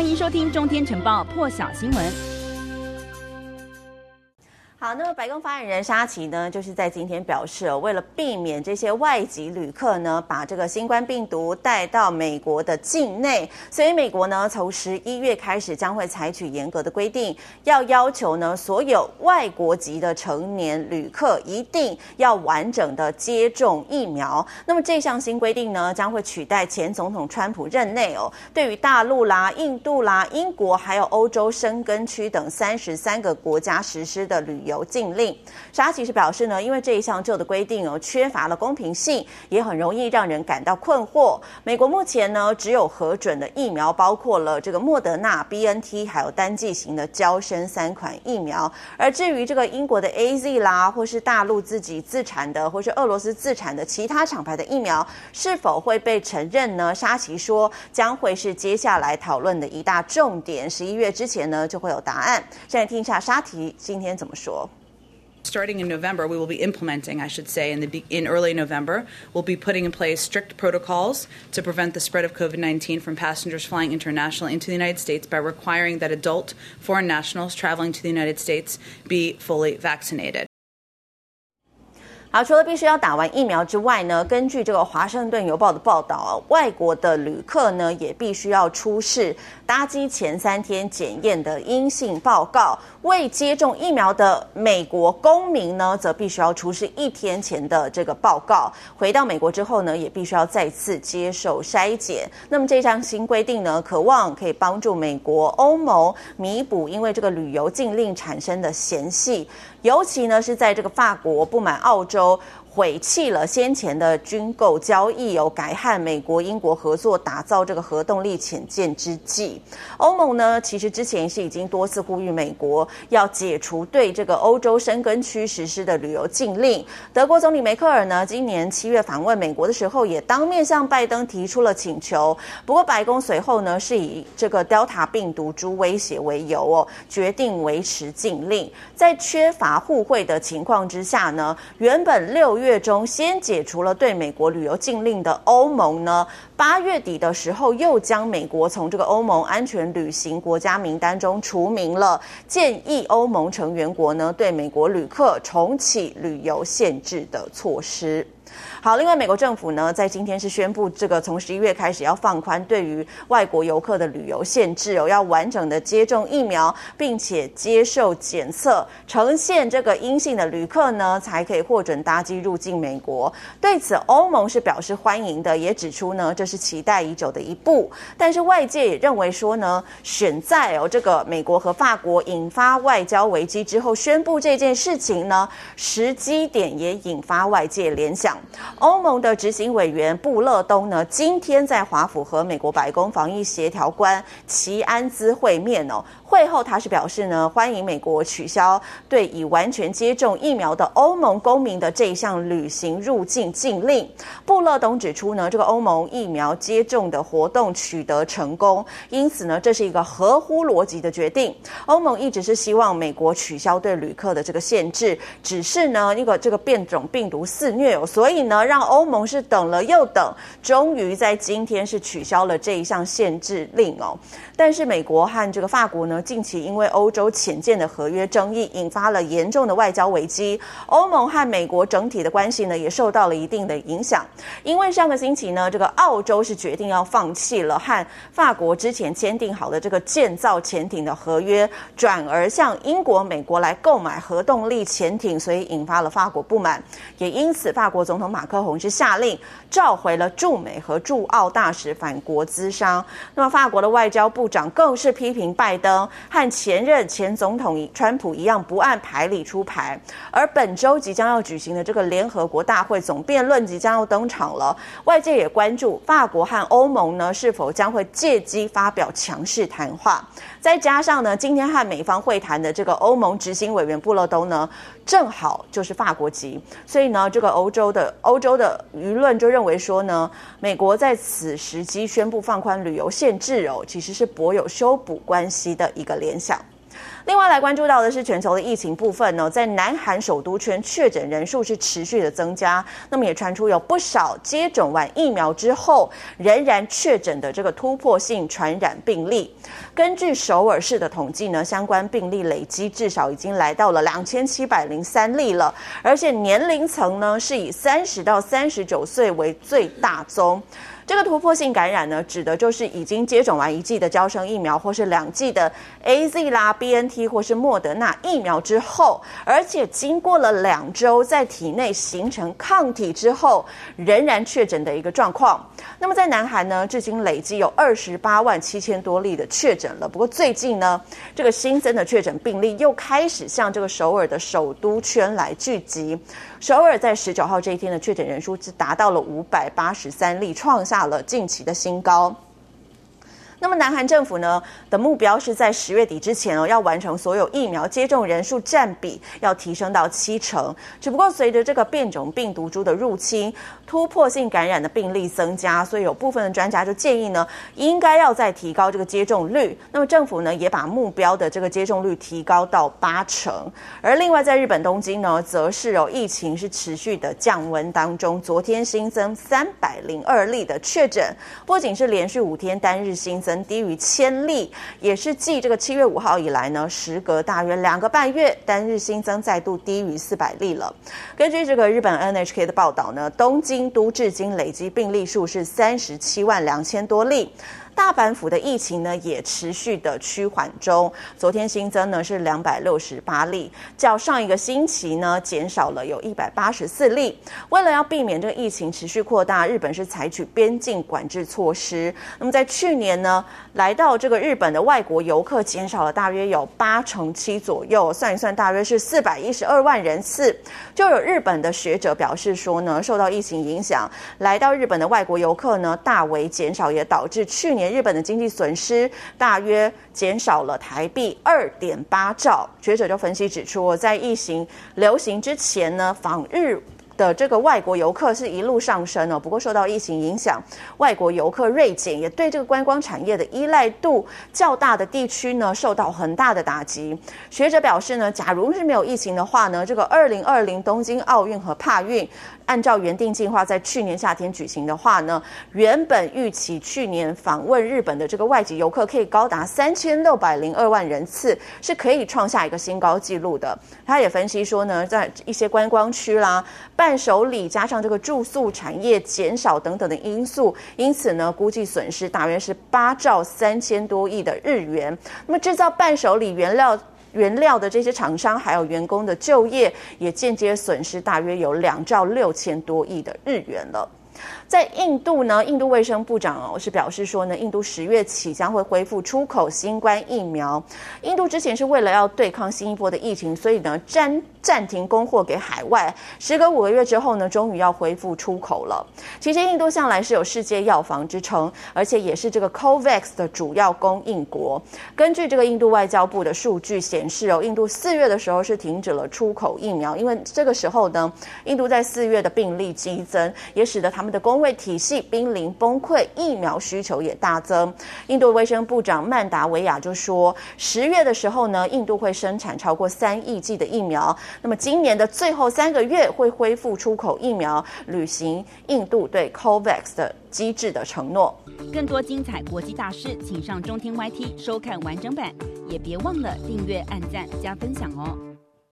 欢迎收听《中天晨报》破晓新闻。好，那么白宫发言人沙奇呢，就是在今天表示，为了避免这些外籍旅客呢，把这个新冠病毒带到美国的境内，所以美国呢，从十一月开始将会采取严格的规定，要要求呢，所有外国籍的成年旅客一定要完整的接种疫苗。那么这项新规定呢，将会取代前总统川普任内哦，对于大陆啦、印度啦、英国还有欧洲申根区等三十三个国家实施的旅游。禁令，沙奇是表示呢，因为这一项旧的规定哦，缺乏了公平性，也很容易让人感到困惑。美国目前呢，只有核准的疫苗包括了这个莫德纳、BNT，还有单剂型的胶生三款疫苗。而至于这个英国的 AZ 啦，或是大陆自己自产的，或是俄罗斯自产的其他厂牌的疫苗，是否会被承认呢？沙奇说将会是接下来讨论的一大重点。十一月之前呢，就会有答案。现在听一下沙奇今天怎么说。Starting in November, we will be implementing, I should say, in, the, in early November, we'll be putting in place strict protocols to prevent the spread of COVID 19 from passengers flying internationally into the United States by requiring that adult foreign nationals traveling to the United States be fully vaccinated. 好，除了必须要打完疫苗之外呢，根据这个《华盛顿邮报》的报道，外国的旅客呢也必须要出示搭机前三天检验的阴性报告。未接种疫苗的美国公民呢，则必须要出示一天前的这个报告。回到美国之后呢，也必须要再次接受筛检。那么这项新规定呢，渴望可以帮助美国、欧盟弥补因为这个旅游禁令产生的嫌隙，尤其呢是在这个法国不满澳洲。毁弃了先前的军购交易，有改和美国、英国合作打造这个核动力潜舰之际，欧盟呢，其实之前是已经多次呼吁美国要解除对这个欧洲申根区实施的旅游禁令。德国总理梅克尔呢，今年七月访问美国的时候，也当面向拜登提出了请求。不过白宫随后呢，是以这个 Delta 病毒株威胁为由哦，决定维持禁令。在缺乏互惠的情况之下呢，原本六月中先解除了对美国旅游禁令的欧盟呢，八月底的时候又将美国从这个欧盟安全旅行国家名单中除名了，建议欧盟成员国呢对美国旅客重启旅游限制的措施。好，另外，美国政府呢，在今天是宣布，这个从十一月开始要放宽对于外国游客的旅游限制哦，要完整的接种疫苗，并且接受检测，呈现这个阴性的旅客呢，才可以获准搭机入境美国。对此，欧盟是表示欢迎的，也指出呢，这是期待已久的一步。但是外界也认为说呢，选在哦这个美国和法国引发外交危机之后宣布这件事情呢，时机点也引发外界联想。欧盟的执行委员布勒东呢，今天在华府和美国白宫防疫协调官齐安兹会面哦。会后，他是表示呢，欢迎美国取消对已完全接种疫苗的欧盟公民的这一项旅行入境禁令。布勒东指出呢，这个欧盟疫苗接种的活动取得成功，因此呢，这是一个合乎逻辑的决定。欧盟一直是希望美国取消对旅客的这个限制，只是呢，一个这个变种病毒肆虐哦，所所以呢，让欧盟是等了又等，终于在今天是取消了这一项限制令哦。但是美国和这个法国呢，近期因为欧洲潜舰的合约争议，引发了严重的外交危机。欧盟和美国整体的关系呢，也受到了一定的影响。因为上个星期呢，这个澳洲是决定要放弃了和法国之前签订好的这个建造潜艇的合约，转而向英国、美国来购买核动力潜艇，所以引发了法国不满。也因此，法国总统马克宏是下令召回了驻美和驻澳大使返国资商。那么，法国的外交部长更是批评拜登。和前任前总统川普一样，不按牌理出牌。而本周即将要举行的这个联合国大会总辩论即将要登场了，外界也关注法国和欧盟呢是否将会借机发表强势谈话。再加上呢，今天和美方会谈的这个欧盟执行委员布勒东呢，正好就是法国籍，所以呢，这个欧洲的欧洲的舆论就认为说呢，美国在此时机宣布放宽旅游限制哦，其实是博有修补关系的一个联想。另外来关注到的是全球的疫情部分呢，在南韩首都圈确诊人数是持续的增加，那么也传出有不少接种完疫苗之后仍然确诊的这个突破性传染病例。根据首尔市的统计呢，相关病例累积至少已经来到了两千七百零三例了，而且年龄层呢是以三十到三十九岁为最大宗。这个突破性感染呢，指的就是已经接种完一剂的交生疫苗，或是两剂的 AZ 啦、BNT 或是莫德纳疫苗之后，而且经过了两周在体内形成抗体之后，仍然确诊的一个状况。那么在南韩呢，至今累计有二十八万七千多例的确诊了。不过最近呢，这个新增的确诊病例又开始向这个首尔的首都圈来聚集。首尔在十九号这一天的确诊人数是达到了五百八十三例，创下了近期的新高。那么，南韩政府呢的目标是在十月底之前哦，要完成所有疫苗接种人数占比要提升到七成。只不过，随着这个变种病毒株的入侵，突破性感染的病例增加，所以有部分的专家就建议呢，应该要再提高这个接种率。那么，政府呢也把目标的这个接种率提高到八成。而另外，在日本东京呢，则是有疫情是持续的降温当中，昨天新增三百零二例的确诊，不仅是连续五天单日新增。低于千例，也是继这个七月五号以来呢，时隔大约两个半月，单日新增再度低于四百例了。根据这个日本 NHK 的报道呢，东京都至今累计病例数是三十七万两千多例。大阪府的疫情呢也持续的趋缓中，昨天新增呢是两百六十八例，较上一个星期呢减少了有一百八十四例。为了要避免这个疫情持续扩大，日本是采取边境管制措施。那么在去年呢，来到这个日本的外国游客减少了大约有八成七左右，算一算大约是四百一十二万人次。就有日本的学者表示说呢，受到疫情影响，来到日本的外国游客呢大为减少，也导致去年。日本的经济损失大约减少了台币二点八兆。学者就分析指出，在疫情流行之前呢，访日的这个外国游客是一路上升哦，不过受到疫情影响，外国游客锐减，也对这个观光产业的依赖度较大的地区呢，受到很大的打击。学者表示呢，假如是没有疫情的话呢，这个二零二零东京奥运和帕运。按照原定计划，在去年夏天举行的话呢，原本预期去年访问日本的这个外籍游客可以高达三千六百零二万人次，是可以创下一个新高纪录的。他也分析说呢，在一些观光区啦、伴手礼加上这个住宿产业减少等等的因素，因此呢，估计损失大约是八兆三千多亿的日元。那么制造伴手礼原料。原料的这些厂商还有员工的就业，也间接损失大约有两兆六千多亿的日元了。在印度呢，印度卫生部长哦是表示说呢，印度十月起将会恢复出口新冠疫苗。印度之前是为了要对抗新一波的疫情，所以呢暂暂停供货给海外。时隔五个月之后呢，终于要恢复出口了。其实印度向来是有世界药房之称，而且也是这个 COVAX 的主要供应国。根据这个印度外交部的数据显示哦，印度四月的时候是停止了出口疫苗，因为这个时候呢，印度在四月的病例激增，也使得他们的工位体系濒临崩溃，疫苗需求也大增。印度卫生部长曼达维亚就说，十月的时候呢，印度会生产超过三亿剂的疫苗。那么今年的最后三个月会恢复出口疫苗，履行印度对 COVAX 的机制的承诺。更多精彩国际大事，请上中天 YT 收看完整版，也别忘了订阅、按赞、加分享哦。